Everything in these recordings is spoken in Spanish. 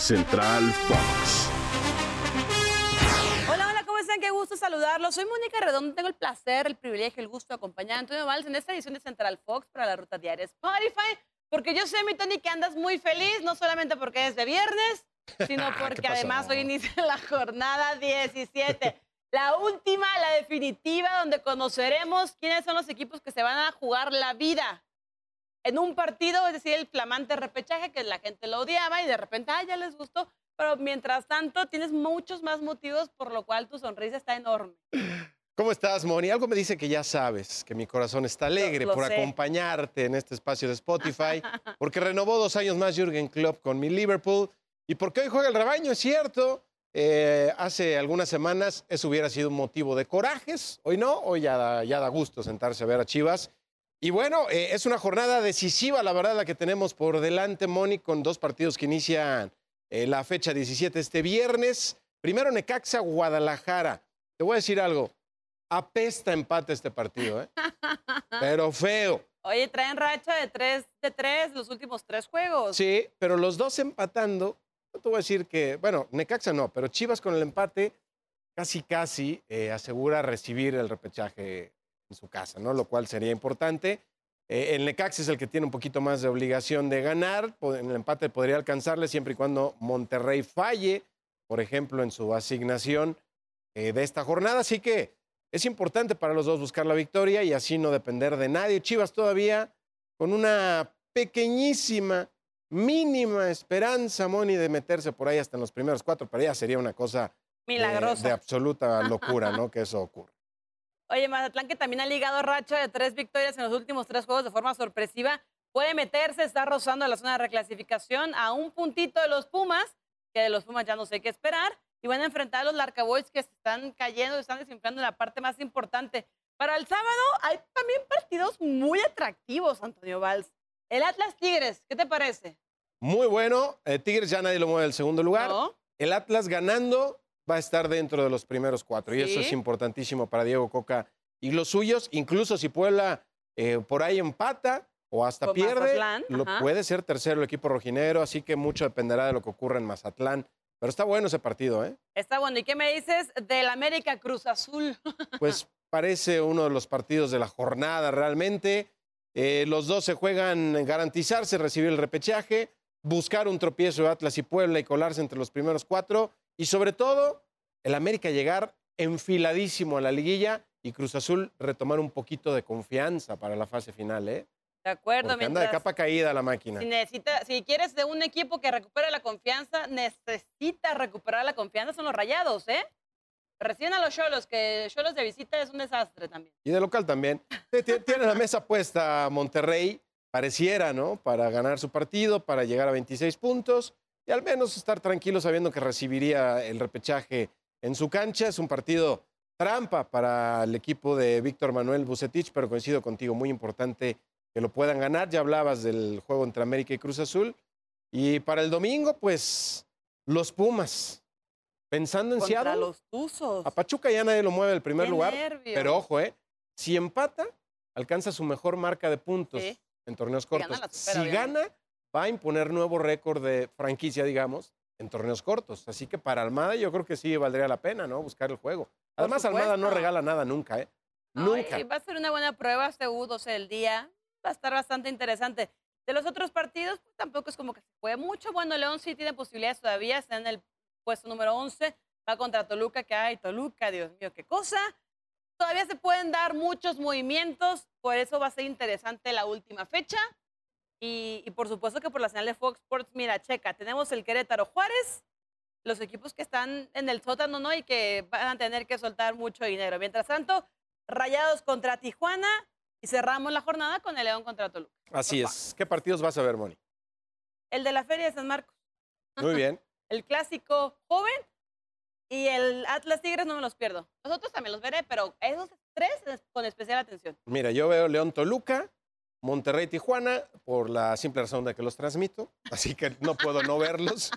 Central Fox. Hola, hola, ¿cómo están? Qué gusto saludarlos. Soy Mónica Redondo, tengo el placer, el privilegio, el gusto de acompañar a Antonio Valls en esta edición de Central Fox para la Ruta Diaria Spotify, porque yo sé, mi Tony, que andas muy feliz, no solamente porque es de viernes, sino porque además hoy inicia la jornada 17. La última, la definitiva, donde conoceremos quiénes son los equipos que se van a jugar la vida en un partido, es decir, el flamante repechaje que la gente lo odiaba y de repente, ah, ya les gustó. Pero mientras tanto, tienes muchos más motivos por lo cual tu sonrisa está enorme. ¿Cómo estás, Moni? Algo me dice que ya sabes que mi corazón está alegre lo por sé. acompañarte en este espacio de Spotify, porque renovó dos años más Jürgen Klopp con mi Liverpool y porque hoy juega el rebaño, es cierto. Eh, hace algunas semanas eso hubiera sido un motivo de corajes, hoy no, hoy ya da, ya da gusto sentarse a ver a Chivas. Y bueno, eh, es una jornada decisiva, la verdad, la que tenemos por delante, Moni, con dos partidos que inician eh, la fecha 17 este viernes. Primero Necaxa, Guadalajara. Te voy a decir algo, apesta empate este partido, ¿eh? pero feo. Oye, traen racha de 3 de 3 los últimos tres juegos. Sí, pero los dos empatando, no te voy a decir que, bueno, Necaxa no, pero Chivas con el empate casi, casi eh, asegura recibir el repechaje en su casa, ¿no? Lo cual sería importante. Eh, el Necaxa es el que tiene un poquito más de obligación de ganar. En el empate podría alcanzarle siempre y cuando Monterrey falle, por ejemplo, en su asignación eh, de esta jornada. Así que es importante para los dos buscar la victoria y así no depender de nadie. Chivas todavía con una pequeñísima, mínima esperanza, Moni, de meterse por ahí hasta en los primeros cuatro, pero ya sería una cosa de- Milagrosa. de absoluta locura, ¿no? Que eso ocurra. Oye, Mazatlán, que también ha ligado racha de tres victorias en los últimos tres juegos de forma sorpresiva, puede meterse, está rozando la zona de reclasificación a un puntito de los Pumas, que de los Pumas ya no sé qué esperar, y van a enfrentar a los Larcaboys que se están cayendo, se están desinflando en la parte más importante. Para el sábado hay también partidos muy atractivos, Antonio Valls. El Atlas Tigres, ¿qué te parece? Muy bueno. eh, Tigres ya nadie lo mueve del segundo lugar. ¿No? El Atlas ganando va a estar dentro de los primeros cuatro. Y eso es importantísimo para Diego Coca y los suyos. Incluso si Puebla eh, por ahí empata o hasta Con pierde, Mazatlán, lo ajá. puede ser tercero el equipo rojinegro. Así que mucho dependerá de lo que ocurra en Mazatlán. Pero está bueno ese partido, ¿eh? Está bueno. ¿Y qué me dices del América Cruz Azul? Pues parece uno de los partidos de la jornada realmente. Eh, los dos se juegan en garantizarse, recibir el repechaje, buscar un tropiezo de Atlas y Puebla y colarse entre los primeros cuatro. Y sobre todo, el América llegar enfiladísimo a la liguilla y Cruz Azul retomar un poquito de confianza para la fase final, ¿eh? De acuerdo, Porque anda de capa caída la máquina. Si, necesita, si quieres de un equipo que recupere la confianza, necesita recuperar la confianza, son los rayados, ¿eh? Recién a los cholos, que cholos de visita es un desastre también. Y de local también. Tiene la mesa puesta Monterrey, pareciera, ¿no? Para ganar su partido, para llegar a 26 puntos y al menos estar tranquilo sabiendo que recibiría el repechaje en su cancha. Es un partido trampa para el equipo de Víctor Manuel Bucetich, pero coincido contigo, muy importante que lo puedan ganar. Ya hablabas del juego entre América y Cruz Azul. Y para el domingo, pues, los Pumas. Pensando en Contra Seattle, los Tuzos. a Pachuca ya nadie lo mueve del primer Qué lugar. nervios. Pero ojo, ¿eh? Si empata, alcanza su mejor marca de puntos Sí. en torneos gana, cortos. supera, si gana, va a imponer nuevo récord de franquicia, digamos, en torneos cortos. Así que para Almada yo creo que sí valdría la pena, ¿no? Buscar el juego. Además, Almada no regala nada nunca, ¿eh? Ay, Nunca. va a ser una buena prueba este U12 del día. Va a estar bastante interesante. De los otros partidos, pues tampoco es como que se juegue mucho. Bueno, León sí tiene posibilidades todavía, está en el puesto número 11, va contra Toluca, que hay Toluca, Dios mío, qué cosa. Todavía se pueden dar muchos movimientos, por eso va a ser interesante la última fecha. Y, y por supuesto que por la señal de Fox Sports, mira, checa, tenemos el Querétaro Juárez, los equipos que están en el sótano, ¿no? Y que van a tener que soltar mucho dinero. Mientras tanto, Rayados contra Tijuana y cerramos la jornada con el León contra Toluca. Así es. ¿Qué partidos vas a ver, Moni? El de la Feria de San Marcos, Muy bien. el clásico joven y el Atlas Tigres no me los pierdo. Los otros también los veré, pero esos tres es- con especial atención. Mira, yo veo León Toluca, Monterrey Tijuana, por la simple razón de que los transmito, así que no puedo no verlos.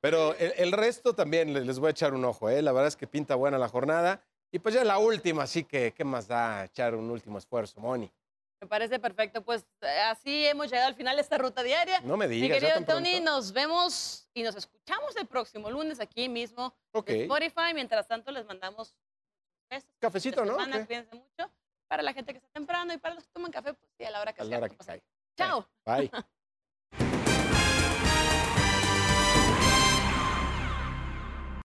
Pero el, el resto también le- les voy a echar un ojo, ¿eh? La verdad es que pinta buena la jornada. Y pues ya la última, así que, ¿qué más da echar un último esfuerzo, Moni? Me parece perfecto. Pues eh, así hemos llegado al final de esta ruta diaria. No me Mi digas. ¿ya querido Tony, pronto? nos vemos y nos escuchamos el próximo lunes aquí mismo Ok. en Spotify. Mientras tanto, les mandamos besos. Cafecito, ¿no? semana, ¿Qué? Cuídense mucho. Para la gente que está temprano y para los que toman café, pues sí, a la hora que A la sea. hora que cae. Chao. Bye.